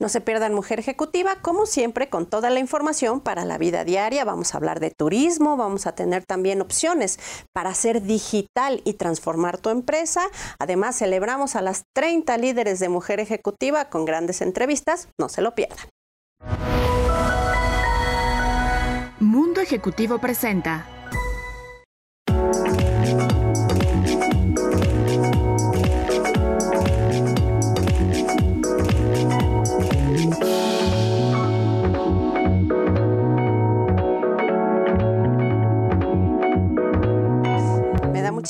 No se pierdan Mujer Ejecutiva, como siempre, con toda la información para la vida diaria. Vamos a hablar de turismo, vamos a tener también opciones para hacer digital y transformar tu empresa. Además, celebramos a las 30 líderes de Mujer Ejecutiva con grandes entrevistas. No se lo pierdan. Mundo Ejecutivo presenta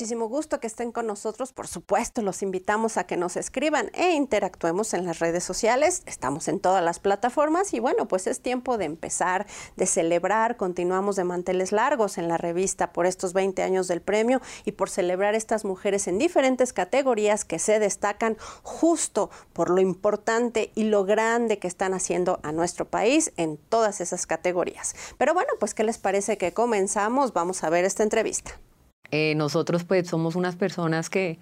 muchísimo gusto que estén con nosotros. Por supuesto, los invitamos a que nos escriban e interactuemos en las redes sociales. Estamos en todas las plataformas y bueno, pues es tiempo de empezar, de celebrar. Continuamos de manteles largos en la revista por estos 20 años del premio y por celebrar estas mujeres en diferentes categorías que se destacan justo por lo importante y lo grande que están haciendo a nuestro país en todas esas categorías. Pero bueno, pues ¿qué les parece que comenzamos? Vamos a ver esta entrevista. Eh, nosotros pues somos unas personas que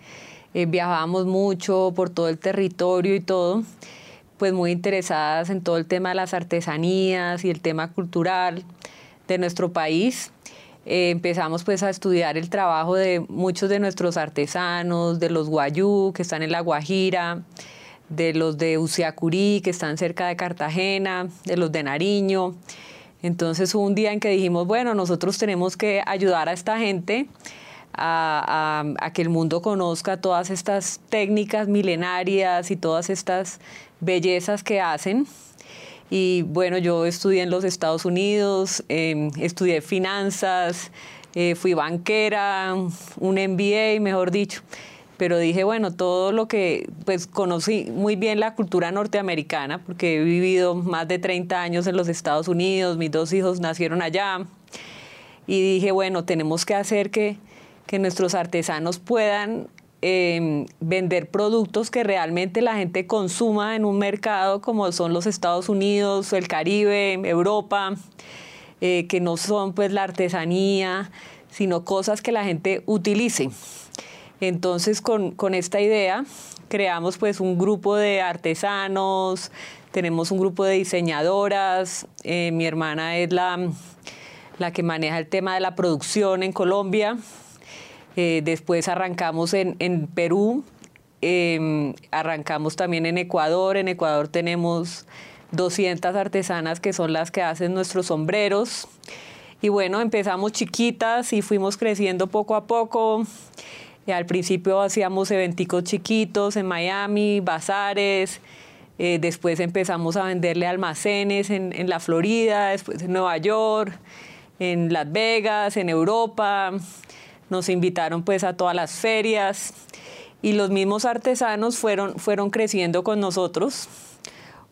eh, viajamos mucho por todo el territorio y todo, pues muy interesadas en todo el tema de las artesanías y el tema cultural de nuestro país. Eh, empezamos pues a estudiar el trabajo de muchos de nuestros artesanos, de los guayú que están en La Guajira, de los de Uciacurí que están cerca de Cartagena, de los de Nariño. Entonces hubo un día en que dijimos, bueno, nosotros tenemos que ayudar a esta gente a, que el mundo conozca todas estas técnicas milenarias y todas estas bellezas que hacen. Y bueno, yo estudié en los Estados Unidos, em, estudié finanzas, eh, fui banquera, un MBA, mejor dicho pero dije, bueno, todo lo que, pues conocí muy bien la cultura norteamericana, porque he vivido más de 30 años en los Estados Unidos, mis dos hijos nacieron allá, y dije, bueno, tenemos que hacer que, que nuestros artesanos puedan em, vender productos que realmente la gente consuma en un mercado como son los Estados Unidos, el Caribe, Europa, eh, que no son pues la artesanía, sino cosas que la gente utilice. Entonces, con, esta idea, creamos pues un grupo de artesanos, tenemos un grupo de diseñadoras, eh, mi hermana es la, la que maneja el tema de la producción en Colombia, eh, después arrancamos en, en Perú, em, arrancamos también en Ecuador, en Ecuador tenemos 200 artesanas que son las que hacen nuestros sombreros. Y bueno, empezamos chiquitas y fuimos creciendo poco a poco. Eh, al principio hacíamos eventicos chiquitos en Miami, bazares, eh, después empezamos a venderle almacenes en, en, la Florida, después en Nueva York, en Las Vegas, en Europa. Nos invitaron pues a todas las ferias y los mismos artesanos fueron, fueron creciendo con nosotros.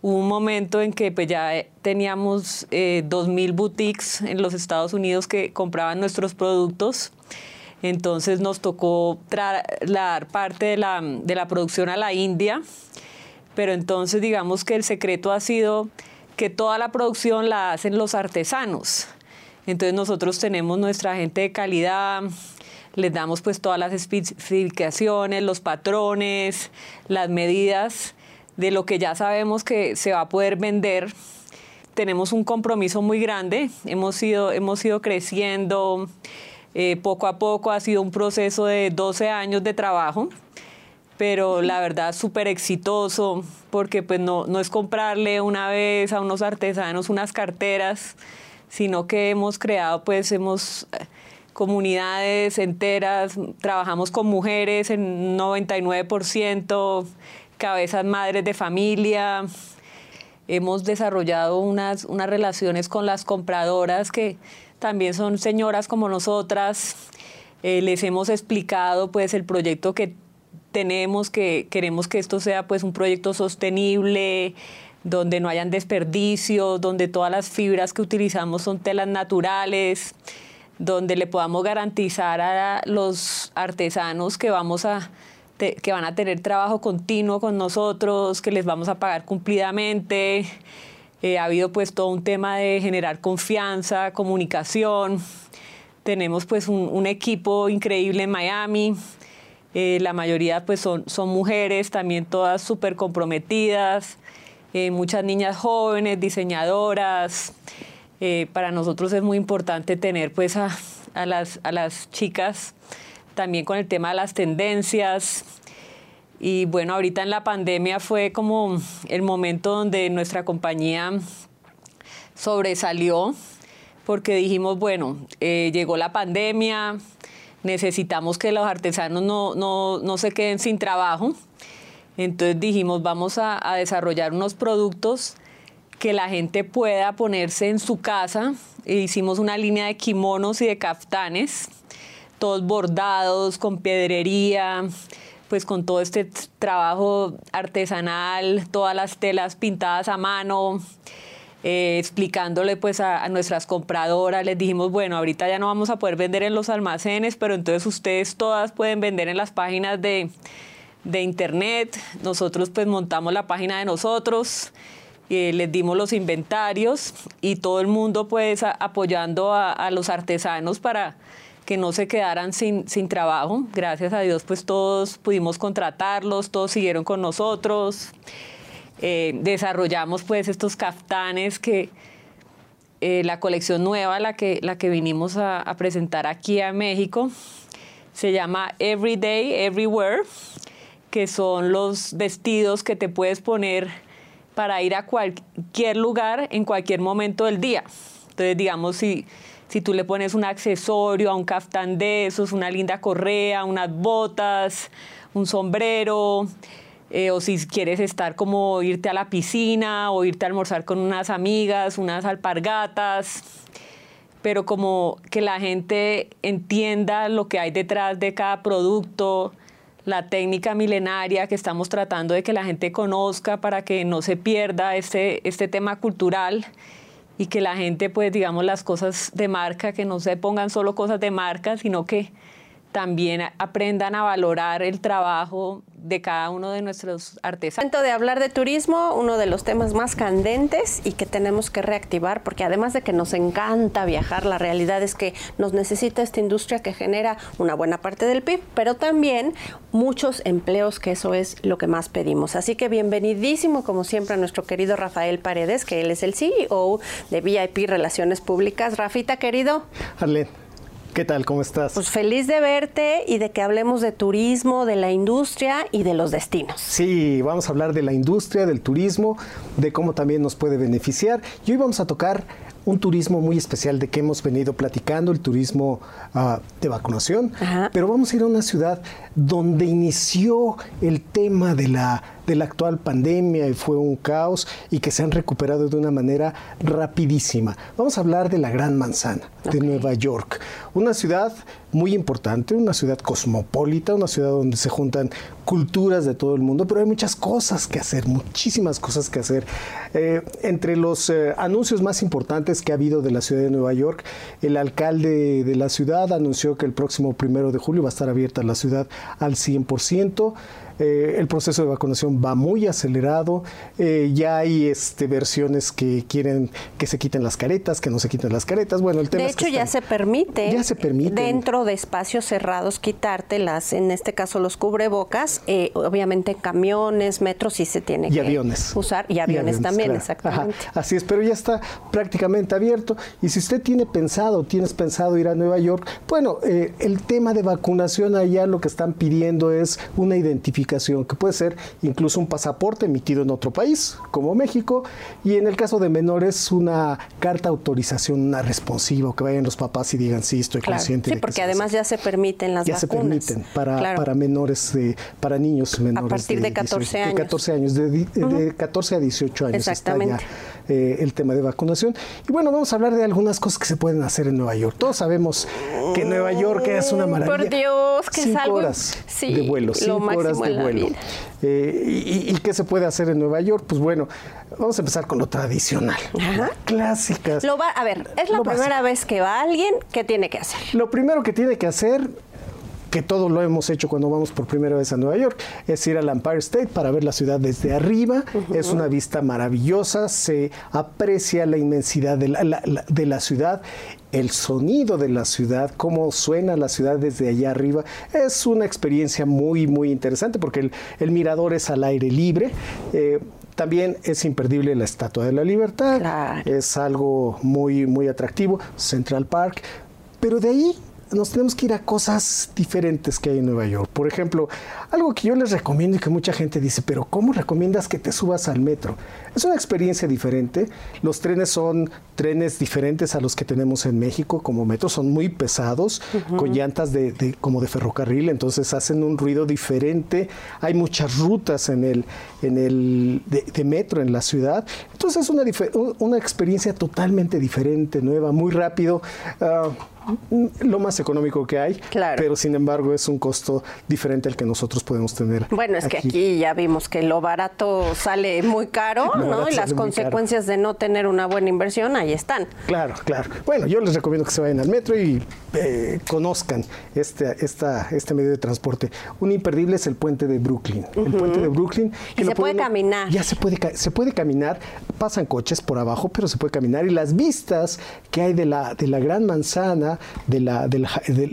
Hubo un momento en que pues ya teníamos eh, 2.000 boutiques en los Estados Unidos que compraban nuestros productos entonces nos tocó trasladar parte de la, de la producción a la India, pero entonces digamos que el secreto ha sido que toda la producción la hacen los artesanos. Entonces nosotros tenemos nuestra gente de calidad, les damos pues todas las especificaciones, los patrones, las medidas de lo que ya sabemos que se va a poder vender. Tenemos un compromiso muy grande, hemos ido, hemos ido creciendo. Eh, poco a poco ha sido un proceso de 12 años de trabajo, pero la verdad súper exitoso, porque pues no, no es comprarle una vez a unos artesanos unas carteras, sino que hemos creado, pues hemos eh, comunidades enteras, trabajamos con mujeres en 99%, cabezas madres de familia, hemos desarrollado unas, unas relaciones con las compradoras que también son señoras como nosotras. Eh, les hemos explicado pues el proyecto que tenemos, que queremos que esto sea pues un proyecto sostenible, donde no hayan desperdicios, donde todas las fibras que utilizamos son telas naturales, donde le podamos garantizar a los artesanos que vamos a que van a tener trabajo continuo con nosotros, que les vamos a pagar cumplidamente, eh, ha habido pues todo un tema de generar confianza, comunicación. Tenemos pues un, equipo increíble en Miami. Eh, la mayoría pues son, mujeres, también todas súper comprometidas. eh, muchas niñas jóvenes, diseñadoras. Para nosotros es muy importante tener pues a, las, a las chicas también con el tema de las tendencias. Y bueno, ahorita en la pandemia fue como el momento donde nuestra compañía sobresalió porque dijimos, bueno, eh, llegó la pandemia, necesitamos que los artesanos no, se queden sin trabajo. Entonces dijimos, vamos a, desarrollar unos productos que la gente pueda ponerse en su casa. E hicimos una línea de kimonos y de kaftanes, todos bordados, con piedrería, pues con todo este trabajo artesanal, todas las telas pintadas a mano. Eh, explicándole pues a, nuestras compradoras, les dijimos, bueno, ahorita ya no vamos a poder vender en los almacenes, pero entonces ustedes todas pueden vender en las páginas de, internet, nosotros pues montamos la página de nosotros, eh, les dimos los inventarios y todo el mundo pues apoyando a, los artesanos para que no se quedaran sin, sin trabajo. Gracias a Dios pues todos pudimos contratarlos, todos siguieron con nosotros. Eh, desarrollamos pues estos caftanes que eh, la colección nueva, la que, la que vinimos a, presentar aquí a México, se llama Everyday, Everywhere, que son los vestidos que te puedes poner para ir a cualquier lugar en cualquier momento del día. Entonces, digamos, si, si tú le pones un accesorio a un caftán de esos, una linda correa, unas botas, un sombrero, eh, o si quieres estar como irte a la piscina o irte a almorzar con unas amigas, unas alpargatas, pero como que la gente entienda lo que hay detrás de cada producto, la técnica milenaria que estamos tratando de que la gente conozca para que no se pierda este, este tema cultural y que la gente, pues digamos, las cosas de marca, que no se pongan solo cosas de marca, sino que también aprendan a valorar el trabajo de cada uno de nuestros artesanos. Momento de hablar de turismo, uno de los temas más candentes y que tenemos que reactivar, porque además de que nos encanta viajar, la realidad es que nos necesita esta industria que genera una buena parte del PIB, pero también muchos empleos, que eso es lo que más pedimos. Así que bienvenidísimo, como siempre, a nuestro querido Rafael Paredes, que él es el CEO de VIP Relaciones Públicas. Rafita, querido. Arlene. ¿Qué tal? ¿Cómo estás? Pues feliz de verte y de que hablemos de turismo, de la industria y de los destinos. Sí, vamos a hablar de la industria, del turismo, de cómo también nos puede beneficiar. Y hoy vamos a tocar un turismo muy especial de que hemos venido platicando, el turismo ah, de vacunación, pero vamos a ir a una ciudad donde inició el tema de la, de la actual pandemia y fue un caos y que se han recuperado de una manera rapidísima. Vamos a hablar de la Gran Manzana de Nueva York, una ciudad muy importante, una ciudad cosmopolita, una ciudad donde se juntan culturas de todo el mundo, pero hay muchas cosas que hacer, muchísimas cosas que hacer. Eh, entre los eh, anuncios más importantes que ha habido de la ciudad de Nueva York, el alcalde de la ciudad anunció que el próximo primero de julio va a estar abierta la ciudad al 100%. Eh, el proceso de vacunación va muy acelerado. Eh, ya hay este, versiones que quieren que se quiten las caretas, que no se quiten las caretas. Bueno, el tema de hecho, ya se permite. Ya se permite. Dentro de espacios cerrados quitártelas, en este caso los cubrebocas, eh, obviamente camiones, metros sí se tiene que aviones. usar. Y aviones, también, exactamente. así es, pero ya está prácticamente abierto. Y si usted tiene pensado, tienes pensado ir a Nueva York, bueno, el tema de vacunación allá lo que están pidiendo es una identificación que puede ser incluso un pasaporte emitido en otro país, como México, y en el caso de menores una carta autorización, una responsiva, que vayan los papás y digan, sí, estoy consciente. Sí, porque además ya se permiten las ya se permiten para, para menores, para niños menores. A partir de, 14 años. De 14 años, de, 14 a 18 años Exactamente. está ya eh, el tema de vacunación. Y bueno, vamos a hablar de algunas cosas que se pueden hacer en Nueva York. Todos sabemos que Nueva York es una maravilla. Por Dios, que cinco es algo... horas de vuelo, cinco horas de vuelo. Eh, y, qué se puede hacer en Nueva York? Pues bueno, vamos a empezar con lo tradicional. Clásicas. Lo va, a ver, es la primera vez que va alguien, ¿qué tiene que hacer? Lo primero que tiene que hacer que todos lo hemos hecho cuando vamos por primera vez a Nueva York, es ir al Empire State para ver la ciudad desde arriba. Es una vista maravillosa, se aprecia la inmensidad de la, de la ciudad el sonido de la ciudad, cómo suena la ciudad desde allá arriba. Es una experiencia muy, muy interesante porque el, mirador es al aire libre. Eh, También es imperdible la Estatua de la Libertad. Es algo muy, muy atractivo. Central Park. Pero de ahí nos tenemos que ir a cosas diferentes que hay en Nueva York. Por ejemplo, algo que yo les recomiendo y que mucha gente dice, pero ¿cómo recomiendas que te subas al metro? Es una experiencia diferente. Los trenes son trenes diferentes a los que tenemos en México como metro. Son muy pesados, con llantas de, como de ferrocarril, entonces hacen un ruido diferente. Hay muchas rutas en el, en el de, metro en la ciudad. Entonces es una, una experiencia totalmente diferente, nueva, muy rápido. Ah, lo más económico que hay, claro. pero sin embargo es un costo diferente al que nosotros podemos tener. Bueno, es que aquí ya vimos que lo barato sale muy caro, ¿no? Y las consecuencias de no tener una buena inversión ahí están. Claro, claro. Bueno, yo les recomiendo que se vayan al metro y eh, conozcan este, esta, este medio de transporte. Un imperdible es el puente de Brooklyn. El puente de Brooklyn. Y se puede caminar. Ya se puede, se puede caminar, pasan coches por abajo, pero se puede caminar. Y las vistas que hay de la, de la gran manzana, de la, del,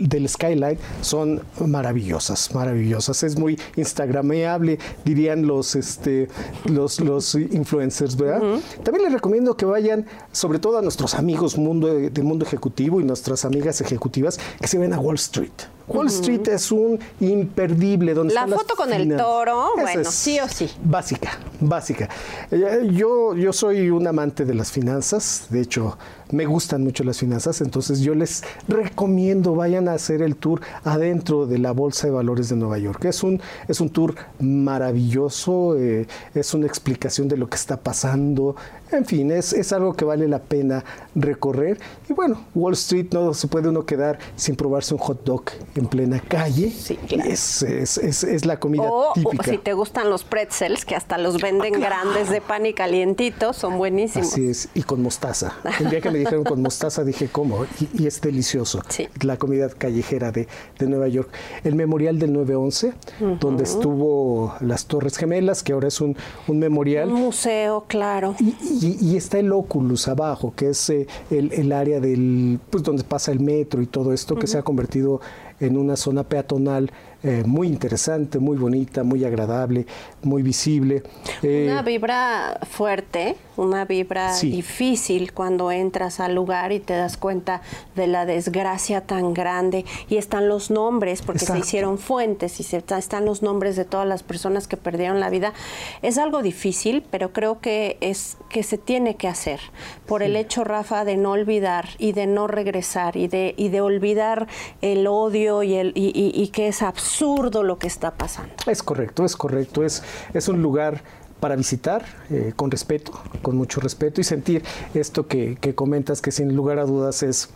del, skylight son maravillosas, maravillosas. Es muy instagrameable, dirían los, este, los, los influencers, ¿verdad? También les recomiendo que vayan, sobre todo a nuestros amigos mundo, del mundo ejecutivo y nuestras amigas ejecutivas, que se ven a Wall Street. Wall Street es un imperdible. Donde la foto con el toro, bueno, sí o sí. Básica, básica. Eh, yo, yo soy un amante de las finanzas, de hecho, me gustan mucho las finanzas, entonces yo les recomiendo vayan a hacer el tour adentro de la Bolsa de Valores de Nueva York. Es un, es un tour maravilloso, eh, es una explicación de lo que está pasando, en fin, es, es algo que vale la pena recorrer. Y bueno, Wall Street no se puede uno quedar sin probarse un hot dog en plena calle. Sí, claro. es, es, es, la comida típica. O si te gustan los pretzels, que hasta los venden grandes de pan y calientitos, son buenísimos. Así es, y con mostaza. El día que me dijeron con mostaza dije, ¿cómo? Y, es delicioso. Sí. La comida callejera de, de, Nueva York. El memorial del 911, donde estuvo las Torres Gemelas, que ahora es un, un memorial. Un museo, claro. Y, está el Oculus abajo, que es eh, el, el, área del, pues donde pasa el metro y todo esto, que se ha convertido en una zona peatonal eh, muy interesante, muy bonita, muy agradable, muy visible. Eh, una vibra fuerte, una vibra difícil cuando entras al lugar y te das cuenta de la desgracia tan grande. Y están los nombres, porque se hicieron fuentes y se, están los nombres de todas las personas que perdieron la vida. Es algo difícil, pero creo que es que se tiene que hacer. Por el hecho, Rafa, de no olvidar y de no regresar y de, y de olvidar el odio y, el, y, y que es absurdo absurdo lo que está pasando. Es correcto, es correcto. Es, es un lugar para visitar eh, con respeto, con mucho respeto y sentir esto que, comentas que sin lugar a dudas es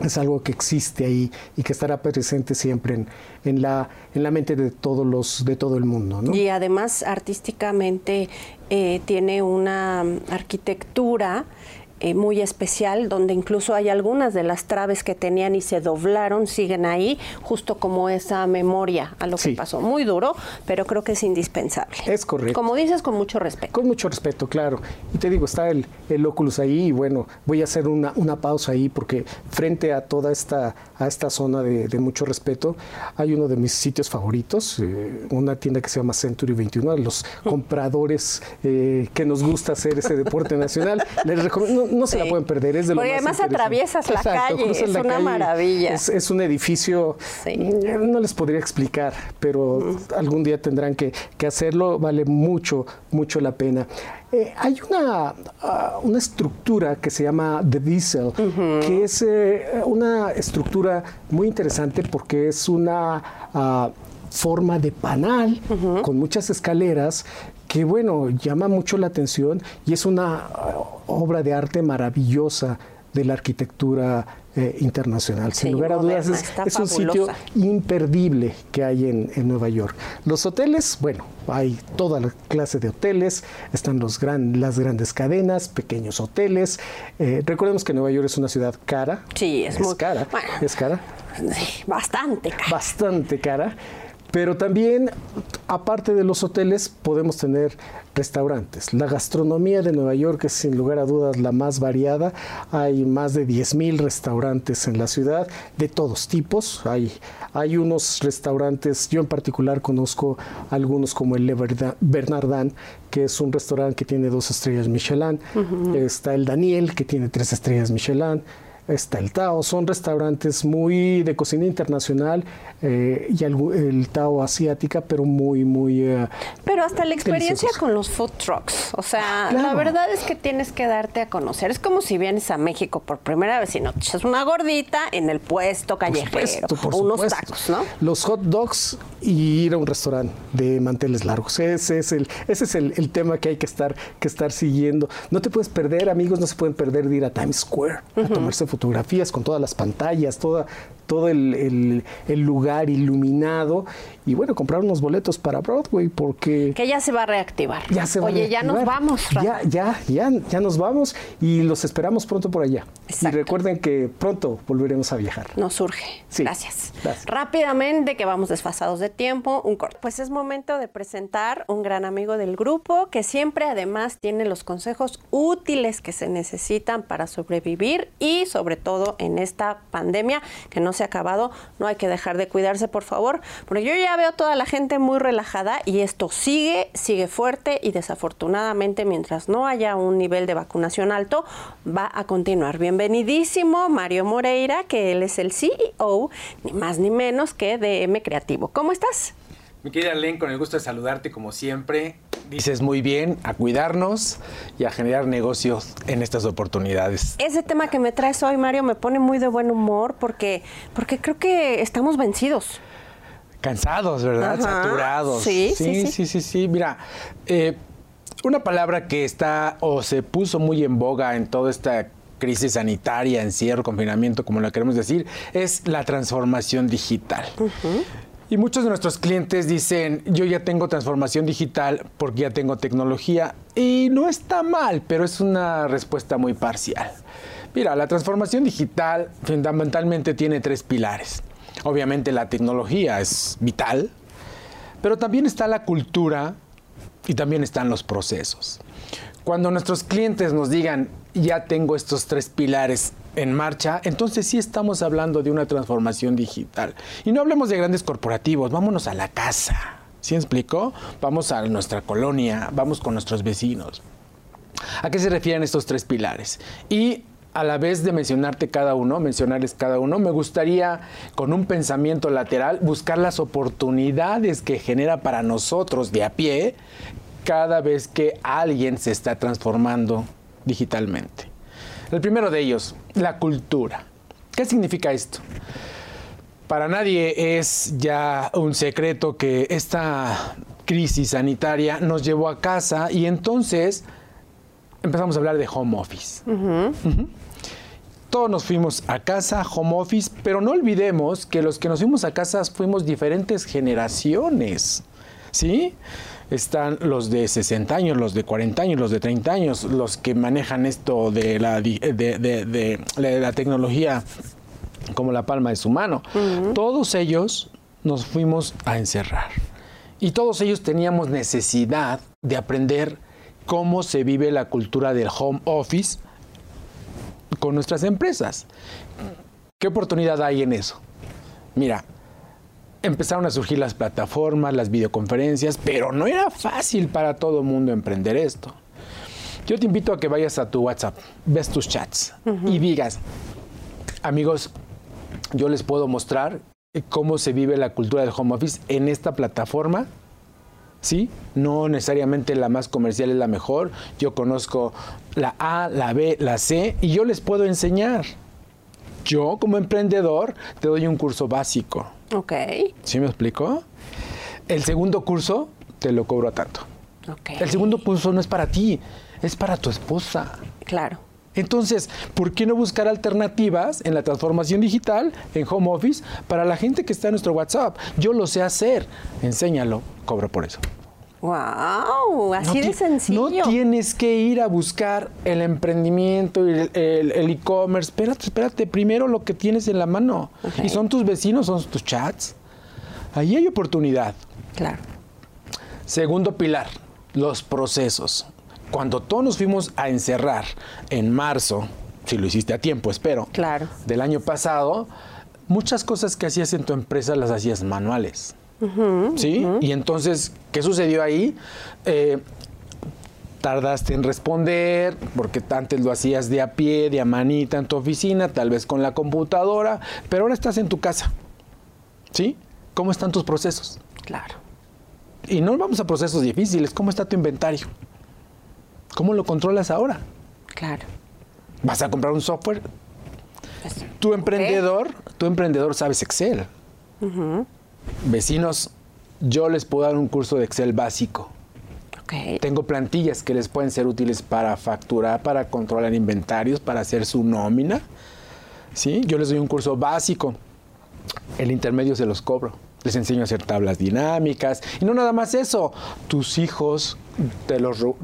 es algo que existe ahí y que estará presente siempre en, en, la, en la mente de todos los de todo el mundo. Y además artísticamente eh, tiene una arquitectura eh, muy especial, donde incluso hay algunas de las traves que tenían y se doblaron, siguen ahí, justo como esa memoria a lo que pasó. Muy duro, pero creo que es indispensable. Es correcto. Como dices, con mucho respeto. Con mucho respeto, claro. Y te digo, está el, el Oculus ahí y bueno, voy a hacer una, una pausa ahí porque frente a toda esta, a esta zona de, mucho respeto, hay uno de mis sitios favoritos, eh, una tienda que se llama Century 21, los compradores eh, que nos gusta hacer ese deporte nacional. Les recomiendo, no se la pueden perder, es de lo Porque además atraviesas la calle, es una maravilla. Es, un edificio, no les podría explicar, pero algún día tendrán que, hacerlo, vale mucho, mucho la pena. Eh, hay una, ah, una estructura que se llama The Diesel, que es eh, una estructura muy interesante porque es una ah, forma de panal con muchas escaleras que bueno, llama mucho la atención y es una uh, obra de arte maravillosa de la arquitectura eh, internacional. Sin lugar a dudas, es, un sitio imperdible que hay en, Nueva York. Los hoteles, bueno, hay toda la clase de hoteles, están los gran, las grandes cadenas, pequeños hoteles. Eh, recordemos que Nueva York es una ciudad cara. Sí, es, muy cara. es cara. bastante cara. Bastante cara Pero también, aparte de los hoteles, podemos tener restaurantes. La gastronomía de Nueva York es sin lugar a dudas la más variada. Hay más de 10.000 restaurantes en la ciudad de todos tipos. Hay, hay unos restaurantes, yo en particular conozco algunos como el Le Bernardin, que es un restaurante que tiene dos estrellas Michelin. Está el Daniel, que tiene tres estrellas Michelin está el Tao. Son restaurantes muy de cocina internacional eh, y el, Tao asiática, pero muy, muy... Eh, pero hasta la experiencia con los food trucks. O sea, la verdad es que tienes que darte a conocer. Es como si vienes a México por primera vez y no te echas una gordita en el puesto callejero o unos tacos, ¿no? Los hot dogs y ir a un restaurante de manteles largos. Ese es el, ese es el, tema que hay que estar, que estar siguiendo. No te puedes perder, amigos, no se pueden perder de ir a Times Square a tomarse fotografías con todas las pantallas, toda, todo el, lugar iluminado y bueno, comprar unos boletos para Broadway porque... Que ya se va a reactivar. Ya se va Oye, ya nos vamos. Ya, ya, ya, ya nos vamos y los esperamos pronto por allá. Y recuerden que pronto volveremos a viajar. Nos surge. Gracias. Rápidamente, que vamos desfasados de tiempo, un corto. Pues es momento de presentar un gran amigo del grupo que siempre además tiene los consejos útiles que se necesitan para sobrevivir y sobre todo en esta pandemia que no se ha acabado. No hay que dejar de cuidarse, por favor, porque yo ya veo toda la gente muy relajada y esto sigue, sigue fuerte y desafortunadamente mientras no haya un nivel de vacunación alto, va a continuar. Bienvenidísimo Mario Moreira, que él es el CEO, ni más ni menos que de M Creativo. ¿Cómo estás? Mi querida Len, con el gusto de saludarte como siempre. Dices muy bien, a cuidarnos y a generar negocios en estas oportunidades. Ese tema que me traes hoy, Mario, me pone muy de buen humor porque, porque creo que estamos vencidos. Cansados, ¿verdad? Saturados. Sí sí, sí, sí, sí. Mira, eh, una palabra que está o se puso muy en boga en toda esta crisis sanitaria, encierro, confinamiento, como la queremos decir, es la transformación digital. Y muchos de nuestros clientes dicen, yo ya tengo transformación digital porque ya tengo tecnología. Y no está mal, pero es una respuesta muy parcial. Mira, la transformación digital fundamentalmente tiene tres pilares. Obviamente la tecnología es vital, pero también está la cultura y también están los procesos. Cuando nuestros clientes nos digan, ya tengo estos tres pilares en marcha, entonces sí estamos hablando de una transformación digital. Y no hablemos de grandes corporativos, vámonos a la casa. ¿Sí explicó? Vamos a nuestra colonia, vamos con nuestros vecinos. ¿A qué se refieren estos tres pilares? Y a la vez de mencionarte cada uno, mencionarles cada uno, me gustaría con un pensamiento lateral buscar las oportunidades que genera para nosotros de a pie cada vez que alguien se está transformando digitalmente. El primero de ellos, la cultura. ¿Qué significa esto? Para nadie es ya un secreto que esta crisis sanitaria nos llevó a casa y entonces empezamos a hablar de home office. Todos nos fuimos a casa, home office, pero no olvidemos que los que nos fuimos a casa fuimos diferentes generaciones. ¿Sí? están los de 60 años, los de 40 años, los de 30 años, los que manejan esto de la, de, la tecnología como la palma de su mano. Todos ellos nos fuimos a encerrar. Y todos ellos teníamos necesidad de aprender cómo se vive la cultura del home office con nuestras empresas. ¿Qué oportunidad hay en eso? Mira, empezaron a surgir las plataformas, las videoconferencias, pero no era fácil para todo el mundo emprender esto. Yo te invito a que vayas a tu WhatsApp, ves tus chats y digas, amigos, yo les puedo mostrar cómo se vive la cultura del home office en esta plataforma. ¿Sí? No necesariamente la más comercial es la mejor. Yo conozco la A, la B, la C y yo les puedo enseñar. Yo como emprendedor te doy un curso básico Ok. ¿Sí me explico? El segundo curso te lo cobro a tanto. Okay. El segundo curso no es para ti, es para tu esposa. Claro. Entonces, ¿por qué no buscar alternativas en la transformación digital, en home office, para la gente que está en nuestro WhatsApp? Yo lo sé hacer. Enséñalo, cobro por eso. ¡Wow! Así de sencillo. No tienes que ir a buscar el emprendimiento y el e-commerce. espérate, espérate. Primero lo que tienes en la mano. Y son tus vecinos, son tus chats. Ahí hay oportunidad. Claro. Segundo pilar, los procesos. Cuando todos nos fuimos a encerrar en marzo, si lo hiciste a tiempo, espero, Claro. del año pasado, muchas cosas que hacías en tu empresa las hacías manuales. ¿Sí? Y entonces, ¿qué sucedió ahí? Eh, tardaste en responder, porque antes lo hacías de a pie, de a manita en tu oficina, tal vez con la computadora, pero ahora estás en tu casa. ¿Sí? ¿Cómo están tus procesos? Claro. Y no vamos a procesos difíciles. ¿Cómo está tu inventario? ¿Cómo lo controlas ahora? Claro. ¿Vas a comprar un software? Pues, Tu emprendedor, tu emprendedor sabes Excel. Vecinos, yo les puedo dar un curso de Excel básico. Ok. Tengo plantillas que les pueden ser útiles para facturar, para controlar inventarios, para hacer su nómina. ¿Sí? Yo les doy un curso básico. El intermedio se los cobro. Les enseño a hacer tablas dinámicas. Y no nada más eso. Tus hijos te los re-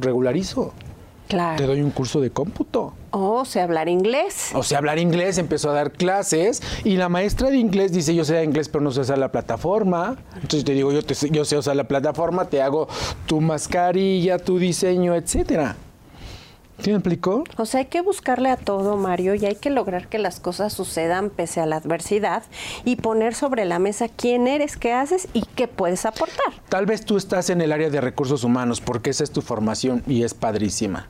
regularizo. Te Claro. doy un curso de cómputo. O sé hablar inglés. O sea, hablar inglés, empezó a dar clases y la maestra de inglés dice, yo sé inglés, pero no sé usar la plataforma. Entonces te digo, yo, te sé- yo sé usar la plataforma, te hago tu mascarilla, tu diseño, etcétera. ¿Sí me explicó? O sea, hay que buscarle a todo, Mario, y hay que lograr que las cosas sucedan pese a la adversidad y poner sobre la mesa quién eres, qué haces y qué puedes aportar. Tal vez tú estás en el área de recursos humanos porque esa es tu formación y es padrísima.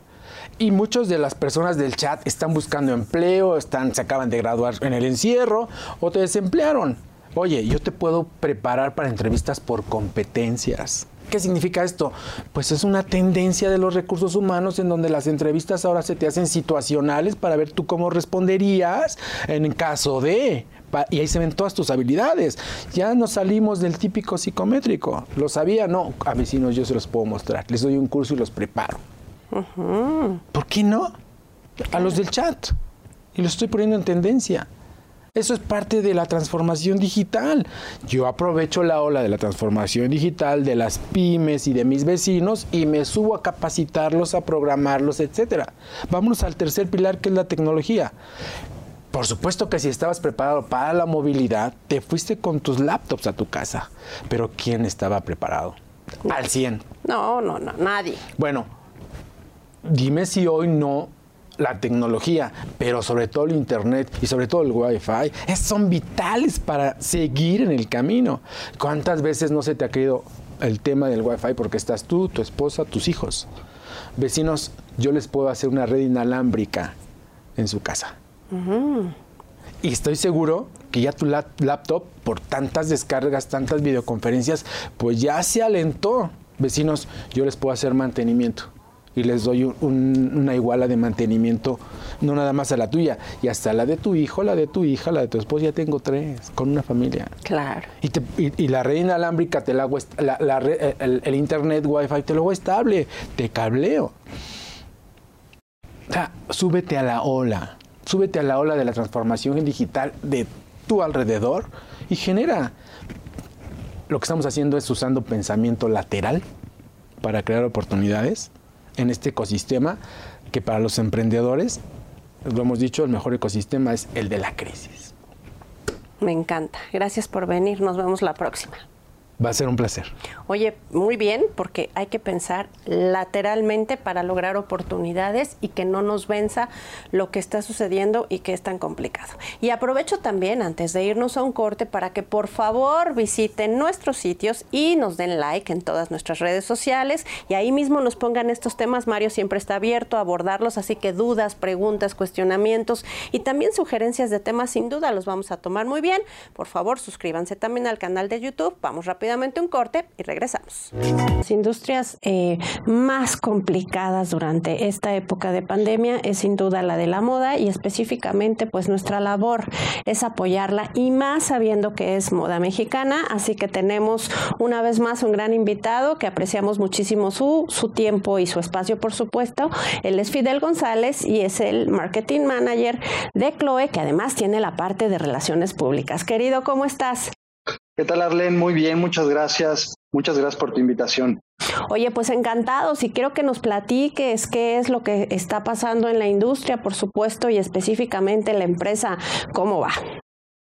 Y muchas de las personas del chat están buscando empleo, están, se acaban de graduar en el encierro o te desemplearon. Oye, yo te puedo preparar para entrevistas por competencias. ¿Qué significa esto? Pues es una tendencia de los recursos humanos en donde las entrevistas ahora se te hacen situacionales para ver tú cómo responderías en caso de... Y ahí se ven todas tus habilidades. Ya nos salimos del típico psicométrico. ¿Lo sabía? No. A vecinos yo se los puedo mostrar. Les doy un curso y los preparo. ¿Por qué no? A los del chat. Y lo estoy poniendo en tendencia. Eso es parte de la transformación digital. Yo aprovecho la ola de la transformación digital de las pymes y de mis vecinos y me subo a capacitarlos, a programarlos, etcétera. Vámonos al tercer pilar que es la tecnología. Por supuesto que si estabas preparado para la movilidad, te fuiste con tus laptops a tu casa. Pero ¿quién estaba preparado? Al 100. No, no, no, nadie. Bueno, dime si hoy no la tecnología, pero sobre todo el internet y sobre todo el wifi, es- son vitales para seguir en el camino. ¿Cuántas veces no se te ha caído el tema del wifi porque estás tú, tu esposa, tus hijos? Vecinos, yo les puedo hacer una red inalámbrica en su casa. Y estoy seguro que ya tu lap- laptop, por tantas descargas, tantas videoconferencias, pues ya se alentó. Vecinos, yo les puedo hacer mantenimiento. Y les doy un- un- una iguala de mantenimiento, no nada más a la tuya, y hasta la de tu hijo, la de tu hija, la de tu esposa, ya tengo tres, con una familia. Claro. Y, te- y- y la red inalámbrica te la la, la el, el internet wifi te lo hago estable, te cableo. O sea, súbete a la ola, súbete a la ola de la transformación digital de tu alrededor y genera. Lo que estamos haciendo es usando pensamiento lateral para crear oportunidades en este ecosistema que para los emprendedores, lo hemos dicho, el mejor ecosistema es el de la crisis. Me encanta. Gracias por venir. Nos vemos la próxima. Va a ser un placer. Oye, muy bien, porque hay que pensar lateralmente para lograr oportunidades y que no nos venza lo que está sucediendo y que es tan complicado. Y aprovecho también, antes de irnos a un corte, para que por favor visiten nuestros sitios y nos den like en todas nuestras redes sociales y ahí mismo nos pongan estos temas. Mario siempre está abierto a abordarlos, así que dudas, preguntas, cuestionamientos y también sugerencias de temas, sin duda los vamos a tomar muy bien. Por favor, suscríbanse también al canal de YouTube. Vamos rápidamente un corte y regresamos. Las industrias eh, más complicadas durante esta época de pandemia es sin duda la de la moda y específicamente pues nuestra labor es apoyarla y más sabiendo que es moda mexicana, así que tenemos una vez más un gran invitado que apreciamos muchísimo su, su tiempo y su espacio por supuesto. Él es Fidel González y es el marketing manager de Chloe que además tiene la parte de relaciones públicas. Querido, ¿cómo estás? ¿Qué tal, Arlen? Muy bien, muchas gracias. Muchas gracias por tu invitación. Oye, pues encantados y quiero que nos platiques qué es lo que está pasando en la industria, por supuesto, y específicamente en la empresa, cómo va.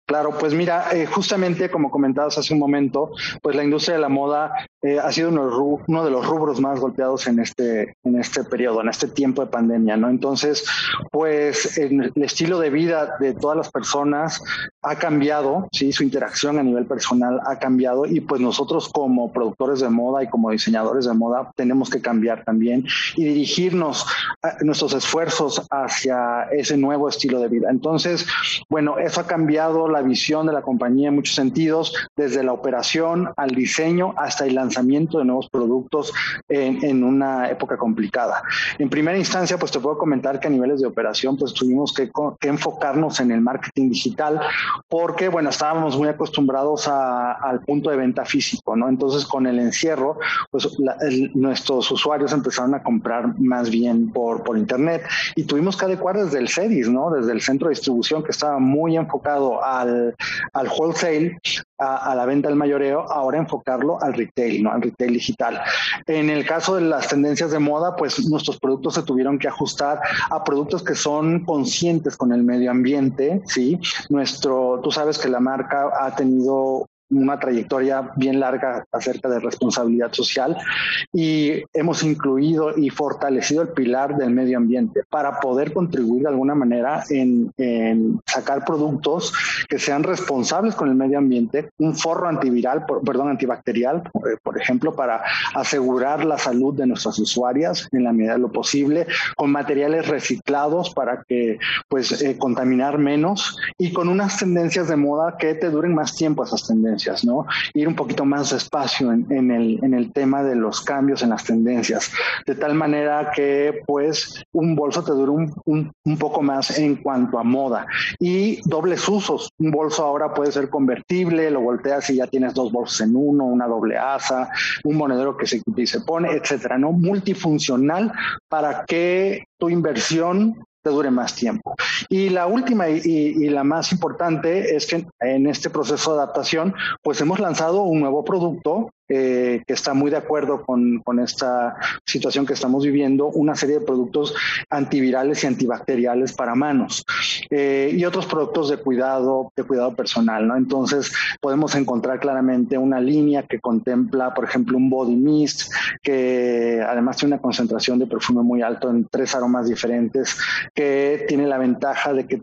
Claro, pues mira, eh, justamente como comentabas hace un momento, pues la industria de la moda eh, ha sido uno, de los rubros más golpeados en este, en este periodo, en este tiempo de pandemia, ¿no? Entonces, pues el, estilo de vida de todas las personas ha cambiado, sí, su interacción a nivel personal ha cambiado y pues nosotros como productores de moda y como diseñadores de moda tenemos que cambiar también y dirigirnos nuestros esfuerzos hacia ese nuevo estilo de vida. Entonces, bueno, eso ha cambiado la visión de la compañía en muchos sentidos, desde la operación al diseño hasta el lanzamiento de nuevos productos en, en una época complicada. En primera instancia, pues te puedo comentar que a niveles de operación, pues tuvimos que, que enfocarnos en el marketing digital porque, bueno, estábamos muy acostumbrados a, al punto de venta físico, ¿no? Entonces, con el encierro, pues nuestros usuarios empezaron a comprar más bien por, por Internet y tuvimos que adecuar desde el CEDIS, ¿no? Desde el centro de distribución que estaba muy enfocado al, al wholesale, a, a, la venta al mayoreo, ahora enfocarlo al retail, ¿no? Al retail digital. En el caso de las tendencias de moda, pues nuestros productos se tuvieron que ajustar a productos que son conscientes con el medio ambiente, ¿sí? Nuestro, tú sabes que la marca ha tenido una trayectoria bien larga acerca de responsabilidad social y hemos incluido y fortalecido el pilar del medio ambiente para poder contribuir de alguna manera en, en sacar productos que sean responsables con el medio ambiente, un forro antiviral, perdón, antibacterial, por ejemplo, para asegurar la salud de nuestras usuarias en la medida de lo posible, con materiales reciclados para que pues eh, contaminar menos y con unas tendencias de moda que te duren más tiempo esas tendencias ¿no? Ir un poquito más despacio en, el, tema de los cambios en las tendencias, de tal manera que pues un bolso te dure un, un, poco más en cuanto a moda. Y dobles usos, un bolso ahora puede ser convertible, lo volteas y ya tienes dos bolsos en uno, una doble asa, un monedero que se se pone, etcétera, ¿no? Multifuncional para que tu inversión dure más tiempo. Y la última y, y, la más importante es que en este proceso de adaptación, pues hemos lanzado un nuevo producto eh, que está muy de acuerdo con, esta situación que estamos viviendo, una serie de productos antivirales y antibacteriales para manos eh, y otros productos de cuidado, de cuidado personal, ¿no? Entonces podemos encontrar claramente una línea que contempla, por ejemplo, un body mist que además tiene una concentración de perfume muy alto en tres aromas diferentes, que tiene la ventaja de que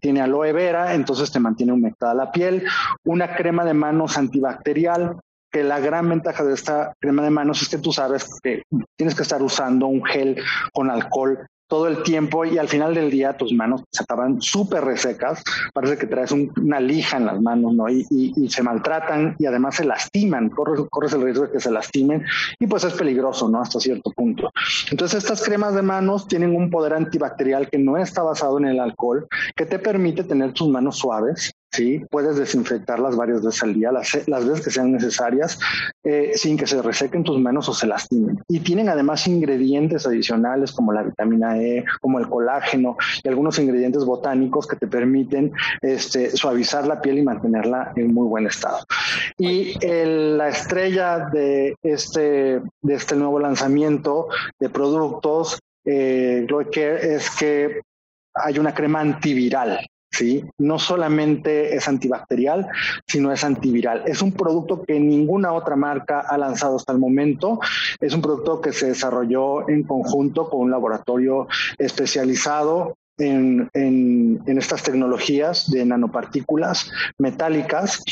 tiene aloe vera, entonces te mantiene humectada la piel, una crema de manos antibacterial que la gran ventaja de esta crema de manos es que tú sabes que tienes que estar usando un gel con alcohol todo el tiempo y al final del día tus manos se acaban súper resecas, parece que traes un, una lija en las manos, ¿no? Y, y, y, se maltratan y además se lastiman, corres, corres el riesgo de que se lastimen y pues es peligroso, ¿no? Hasta cierto punto. Entonces estas cremas de manos tienen un poder antibacterial que no está basado en el alcohol, que te permite tener tus manos suaves, ¿sí? Puedes desinfectarlas varias veces al día, las, las veces que sean necesarias, eh, sin que se resequen tus manos o se lastimen. Y tienen además ingredientes adicionales como la vitamina E, como el colágeno y algunos ingredientes botánicos que te permiten este, suavizar la piel y mantenerla en muy buen estado. Y la estrella de este, de este nuevo lanzamiento de productos, eh, Glow es que hay una crema antiviral. ¿Sí? No solamente es antibacterial, sino es antiviral. Es un producto que ninguna otra marca ha lanzado hasta el momento. Es un producto que se desarrolló en conjunto con un laboratorio especializado en, en, en, estas tecnologías de nanopartículas metálicas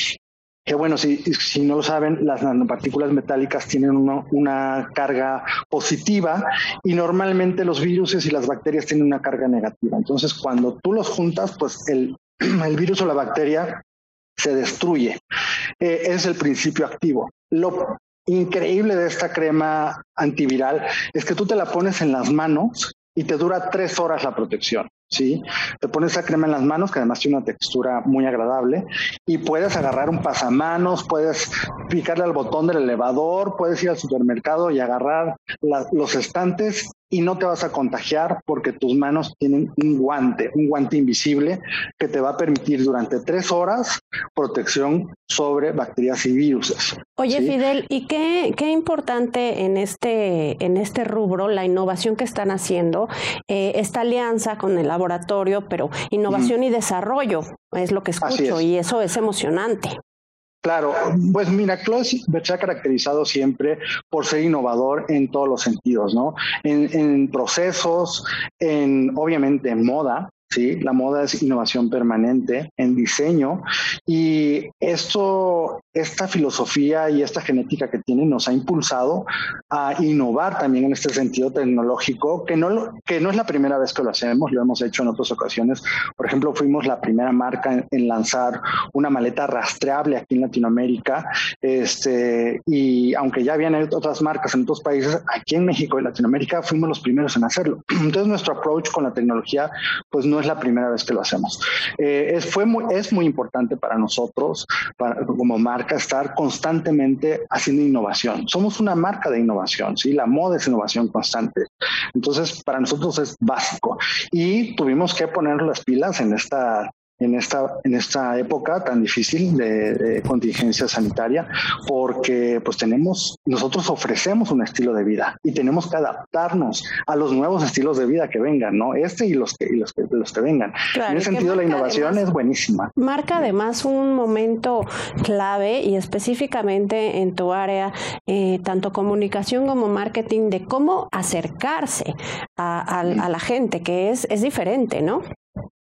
que bueno, si, si, no lo saben, las nanopartículas metálicas tienen una, carga positiva y normalmente los virus y las bacterias tienen una carga negativa. Entonces, cuando tú los juntas, pues el, el virus o la bacteria se destruye. Eh, es el principio activo. Lo increíble de esta crema antiviral es que tú te la pones en las manos y te dura tres horas la protección. ¿Sí? Te pones esa crema en las manos, que además tiene una textura muy agradable, y puedes agarrar un pasamanos, puedes picarle al botón del elevador, puedes ir al supermercado y agarrar los estantes y no te vas a contagiar porque tus manos tienen un guante, un guante invisible que te va a permitir durante tres horas protección sobre bacterias y virus. Oye, ¿sí? Fidel, ¿y qué, qué importante en este, en este rubro la innovación que están haciendo, eh, esta alianza con el laboratorio, pero innovación y desarrollo es lo que escucho y eso es emocionante. Claro, pues mira, Claude se ha caracterizado siempre por ser innovador en todos los sentidos, ¿no? En, en procesos, en obviamente en moda, ¿sí? La moda es innovación permanente en diseño y esto, esta filosofía y esta genética que tiene nos ha impulsado a innovar también en este sentido tecnológico, que no, que no es la primera vez que lo hacemos, lo hemos hecho en otras ocasiones. Por ejemplo, fuimos la primera marca en, lanzar una maleta rastreable aquí en Latinoamérica, este, y aunque ya habían otras marcas en otros países, aquí en México y Latinoamérica fuimos los primeros en hacerlo. Entonces nuestro approach con la tecnología pues no es la primera vez que lo hacemos. Eh, es, fue muy, es muy importante para nosotros, para, como marca, estar constantemente haciendo innovación. Somos una marca de innovación, ¿sí? La moda es innovación constante. Entonces, para nosotros es básico. Y tuvimos que poner las pilas en esta en esta, en esta época tan difícil de, contingencia sanitaria, porque pues tenemos, nosotros ofrecemos un estilo de vida y tenemos que adaptarnos a los nuevos estilos de vida que vengan, ¿no? Este y los que, y los que, los que vengan. en ese sentido, la innovación es buenísima. Marca además un momento clave y específicamente en tu área, eh, tanto comunicación como marketing, de cómo acercarse a, a la gente, que es, es diferente, ¿no?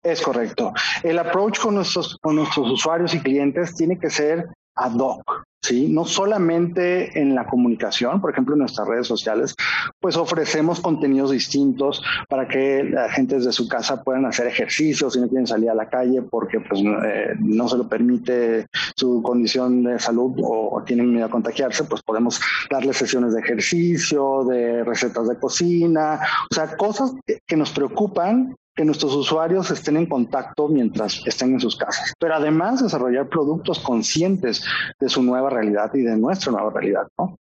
Es correcto. El approach con nuestros, con nuestros usuarios y clientes tiene que ser ad hoc, ¿sí? No solamente en la comunicación, por ejemplo, en nuestras redes sociales, pues ofrecemos contenidos distintos para que la gente desde su casa puedan hacer ejercicios si no quieren salir a la calle porque pues eh, no se lo permite su condición de salud o, tienen miedo a contagiarse, pues podemos darles sesiones de ejercicio, de recetas de cocina, o sea, cosas que nos preocupan que nuestros usuarios estén en contacto mientras estén en sus casas, pero además desarrollar productos conscientes de su nueva realidad y de nuestra nueva realidad, ¿no?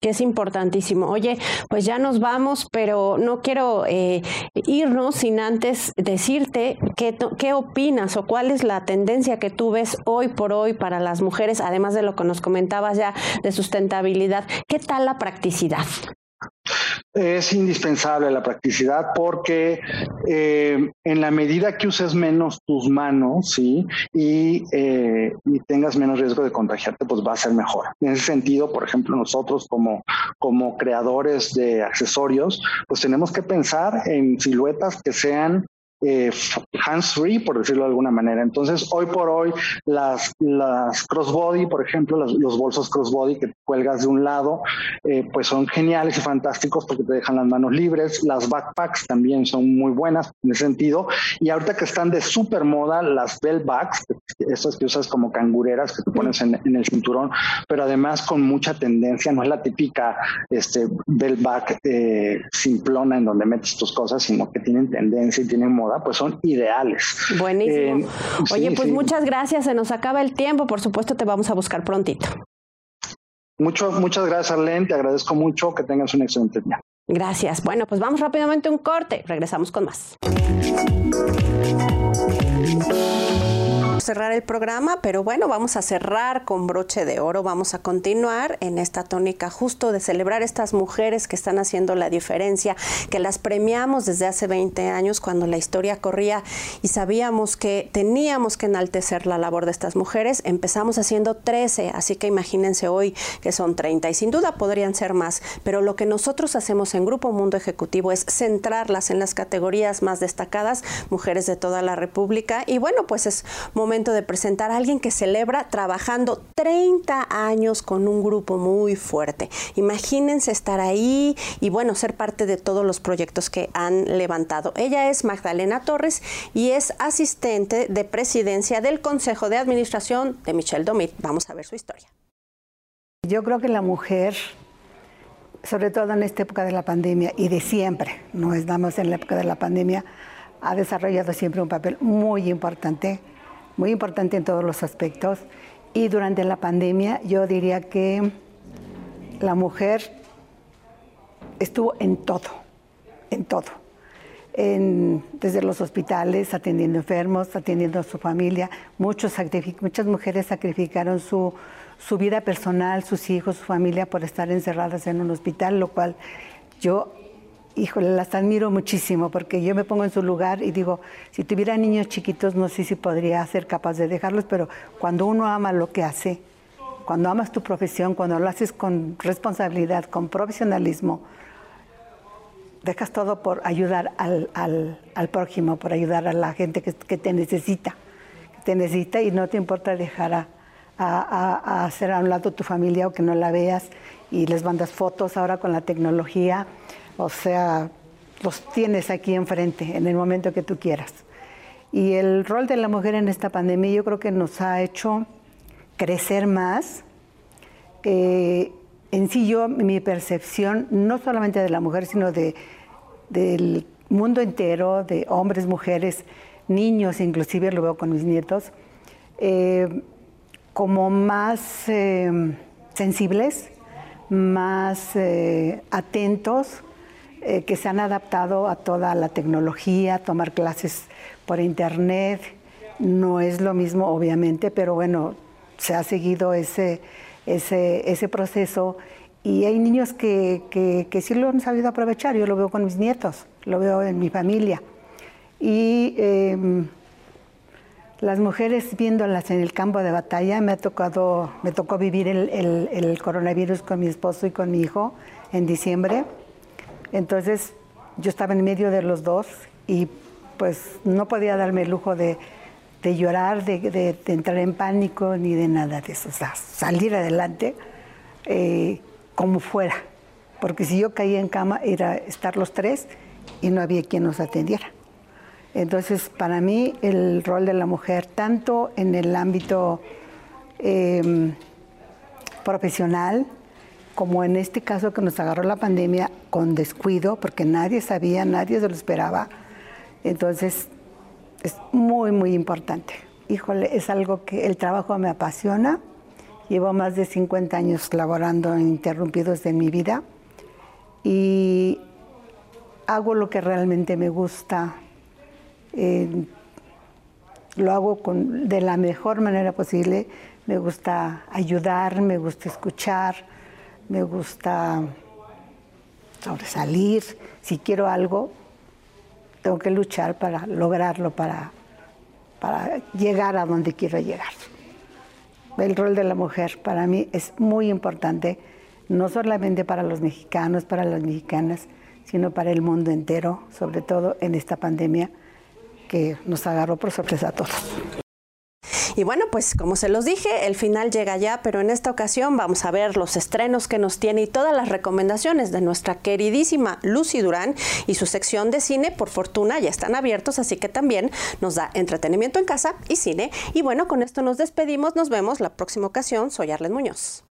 que es importantísimo. Oye, pues ya nos vamos, pero no quiero eh, irnos sin antes decirte qué, qué opinas o cuál es la tendencia que tú ves hoy por hoy para las mujeres, además de lo que nos comentabas ya de sustentabilidad. ¿Qué tal la practicidad? Es indispensable la practicidad porque eh, en la medida que uses menos tus manos, ¿sí? Y, eh, y, tengas menos riesgo de contagiarte, pues va a ser mejor. En ese sentido, por ejemplo, nosotros como, como creadores de accesorios, pues tenemos que pensar en siluetas que sean eh, hands-free, por decirlo de alguna manera. Entonces, hoy por hoy, las, las crossbody, por ejemplo, los bolsos crossbody que cuelgas de un lado, eh, pues son geniales y fantásticos porque te dejan las manos libres. Las backpacks también son muy buenas en ese sentido. Y ahorita que están de super moda, las bell bags, esas que usas como cangureras que te pones en, el cinturón, pero además con mucha tendencia, no es la típica este, bell bag eh, simplona en donde metes tus cosas, sino que tienen tendencia y tienen moda pues son ideales. Buenísimo. Eh, Oye, pues muchas gracias, se nos acaba el tiempo, por supuesto te vamos a buscar prontito. Mucho, muchas gracias, Arlene, te agradezco mucho, que tengas un excelente día. Gracias. Bueno, pues vamos rápidamente a un corte, regresamos con más cerrar el programa, pero bueno, vamos a cerrar con broche de oro, vamos a continuar en esta tónica justo de celebrar estas mujeres que están haciendo la diferencia, que las premiamos desde hace 20 años cuando la historia corría y sabíamos que teníamos que enaltecer la labor de estas mujeres. Empezamos haciendo 13, así que imagínense hoy que son 30 y sin duda podrían ser más, pero lo que nosotros hacemos en Grupo Mundo Ejecutivo es centrarlas en las categorías más destacadas, mujeres de toda la República y bueno, pues es momento de presentar a alguien que celebra trabajando 30 años con un grupo muy fuerte. Imagínense estar ahí y bueno, ser parte de todos los proyectos que han levantado. Ella es Magdalena Torres y es asistente de presidencia del Consejo de Administración de Michelle Domit. Vamos a ver su historia. Yo creo que la mujer sobre todo en esta época de la pandemia y de siempre, no estamos en la época de la pandemia, ha desarrollado siempre un papel muy importante muy importante en todos los aspectos. Y durante la pandemia yo diría que la mujer estuvo en todo, en todo. desde los hospitales, atendiendo enfermos, atendiendo a su familia. Muchos muchas mujeres sacrificaron su, su vida personal, sus hijos, su familia por estar encerradas en un hospital, lo cual yo híjole, las admiro muchísimo porque yo me pongo en su lugar y digo, si tuviera niños chiquitos no sé si podría ser capaz de dejarlos, pero cuando uno ama lo que hace, cuando amas tu profesión, cuando lo haces con responsabilidad, con profesionalismo, dejas todo por ayudar al, prójimo, por ayudar a la gente que, te necesita, que te necesita y no te importa dejar a, a, hacer a un lado tu familia o que no la veas y les mandas fotos ahora con la tecnología, o sea, los tienes aquí enfrente en el momento que tú quieras. Y el rol de la mujer en esta pandemia yo creo que nos ha hecho crecer más. Eh, en sí yo, mi percepción, no solamente de la mujer, sino de, del mundo entero, de hombres, mujeres, niños, inclusive lo veo con mis nietos, eh, como más eh, sensibles, más atentos, eh, que se han adaptado a toda la tecnología, tomar clases por internet. No es lo mismo, obviamente, pero bueno, se ha seguido ese, ese, proceso y hay niños que, que, sí lo han sabido aprovechar. Yo lo veo con mis nietos, lo veo en mi familia. Y em, las mujeres viéndolas en el campo de batalla, me ha tocado, me tocó vivir el, coronavirus con mi esposo y con mi hijo en diciembre. Entonces yo estaba en medio de los dos y pues no podía darme el lujo de, llorar, de, entrar en pánico ni de nada de eso. O sea, salir adelante eh, como fuera. Porque si yo caía en cama era estar los tres y no había quien nos atendiera. Entonces, para mí, el rol de la mujer, tanto en el ámbito em, profesional, como en este caso que nos agarró la pandemia con descuido, porque nadie sabía, nadie se lo esperaba. Entonces, es muy, muy importante. Híjole, es algo que el trabajo me apasiona. Llevo más de 50 años laborando interrumpidos en mi vida y hago lo que realmente me gusta eh, lo hago con, de la mejor manera posible. Me gusta ayudar, me gusta escuchar, me gusta sobresalir. Si quiero algo, tengo que luchar para lograrlo, para, para llegar a donde quiero llegar. El rol de la mujer para mí es muy importante, no solamente para los mexicanos, para las mexicanas, sino para el mundo entero, sobre todo en esta pandemia que nos agarró por sorpresa a todos. Y bueno, pues como se los dije, el final llega ya, pero en esta ocasión vamos a ver los estrenos que nos tiene y todas las recomendaciones de nuestra queridísima Lucy Durán y su sección de cine, por fortuna, ya están abiertos, así que también nos da entretenimiento en casa y cine. Y bueno, con esto nos despedimos, nos vemos la próxima ocasión. Soy Arlen Muñoz.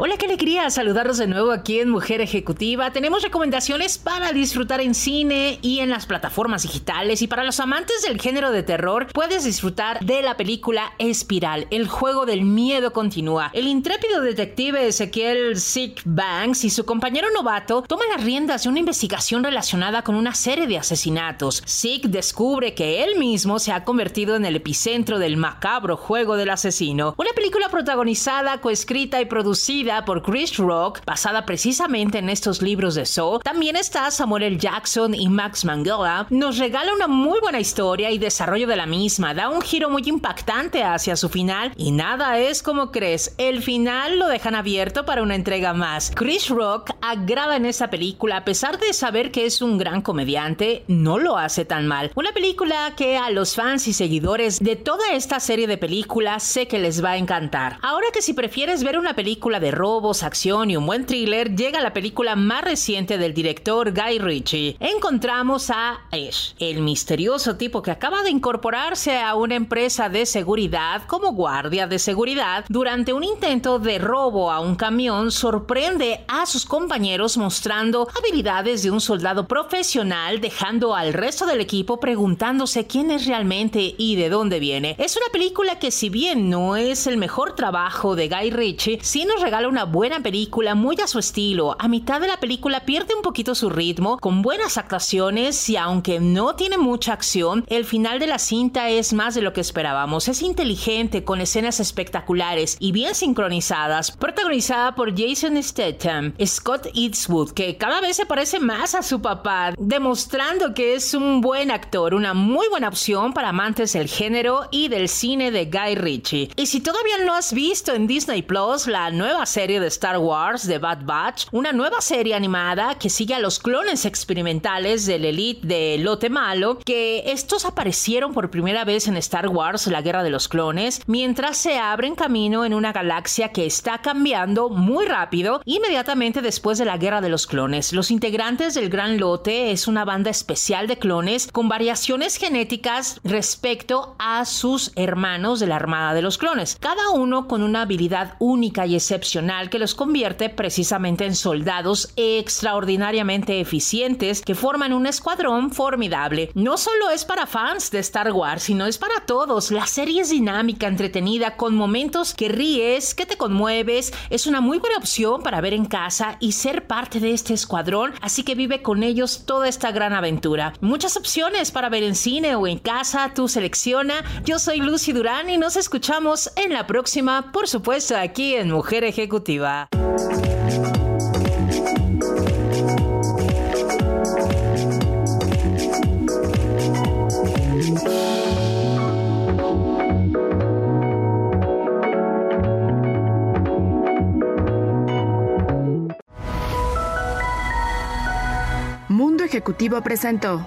Hola, qué alegría saludarlos de nuevo aquí en Mujer Ejecutiva. Tenemos recomendaciones para disfrutar en cine y en las plataformas digitales. Y para los amantes del género de terror, puedes disfrutar de la película Espiral, el juego del miedo continúa. El intrépido detective Ezequiel Sick Banks y su compañero novato toman las riendas de una investigación relacionada con una serie de asesinatos. Sick descubre que él mismo se ha convertido en el epicentro del macabro juego del asesino. Una película protagonizada, coescrita y producida por Chris Rock, basada precisamente en estos libros de Saw. También está Samuel L. Jackson y Max Mangala. Nos regala una muy buena historia y desarrollo de la misma. Da un giro muy impactante hacia su final y nada es como crees. El final lo dejan abierto para una entrega más. Chris Rock agrada en esta película a pesar de saber que es un gran comediante, no lo hace tan mal. Una película que a los fans y seguidores de toda esta serie de películas sé que les va a encantar. Ahora que si prefieres ver una película de robos, acción y un buen thriller, llega la película más reciente del director Guy Ritchie. Encontramos a Ash, el misterioso tipo que acaba de incorporarse a una empresa de seguridad como guardia de seguridad. Durante un intento de robo a un camión, sorprende a sus compañeros mostrando habilidades de un soldado profesional, dejando al resto del equipo preguntándose quién es realmente y de dónde viene. Es una película que si bien no es el mejor trabajo de Guy Ritchie, sí nos regala regala una buena película muy a su estilo. A mitad de la película pierde un poquito su ritmo, con buenas actuaciones y aunque no tiene mucha acción, el final de la cinta es más de lo que esperábamos. Es inteligente, con escenas espectaculares y bien sincronizadas, protagonizada por Jason Statham, Scott Eastwood, que cada vez se parece más a su papá, demostrando que es un buen actor, una muy buena opción para amantes del género y del cine de Guy Ritchie. Y si todavía no has visto en Disney Plus la nueva serie de Star Wars, The Bad Batch, una nueva serie animada que sigue a los clones experimentales del Elite de Lote Malo, que estos aparecieron por primera vez en Star Wars, la Guerra de los Clones, mientras se abren camino en una galaxia que está cambiando muy rápido inmediatamente después de la Guerra de los Clones. Los integrantes del Gran Lote es una banda especial de clones con variaciones genéticas respecto a sus hermanos de la Armada de los Clones, cada uno con una habilidad única y excepcional que los convierte precisamente en soldados extraordinariamente eficientes que forman un escuadrón formidable. No solo es para fans de Star Wars, sino es para todos. La serie es dinámica, entretenida, con momentos que ríes, que te conmueves. Es una muy buena opción para ver en casa y ser parte de este escuadrón, así que vive con ellos toda esta gran aventura. Muchas opciones para ver en cine o en casa, tú selecciona. Yo soy Lucy Durán y nos escuchamos en la próxima, por supuesto, aquí en Mujer Ejecutiva. Mundo Ejecutivo presentó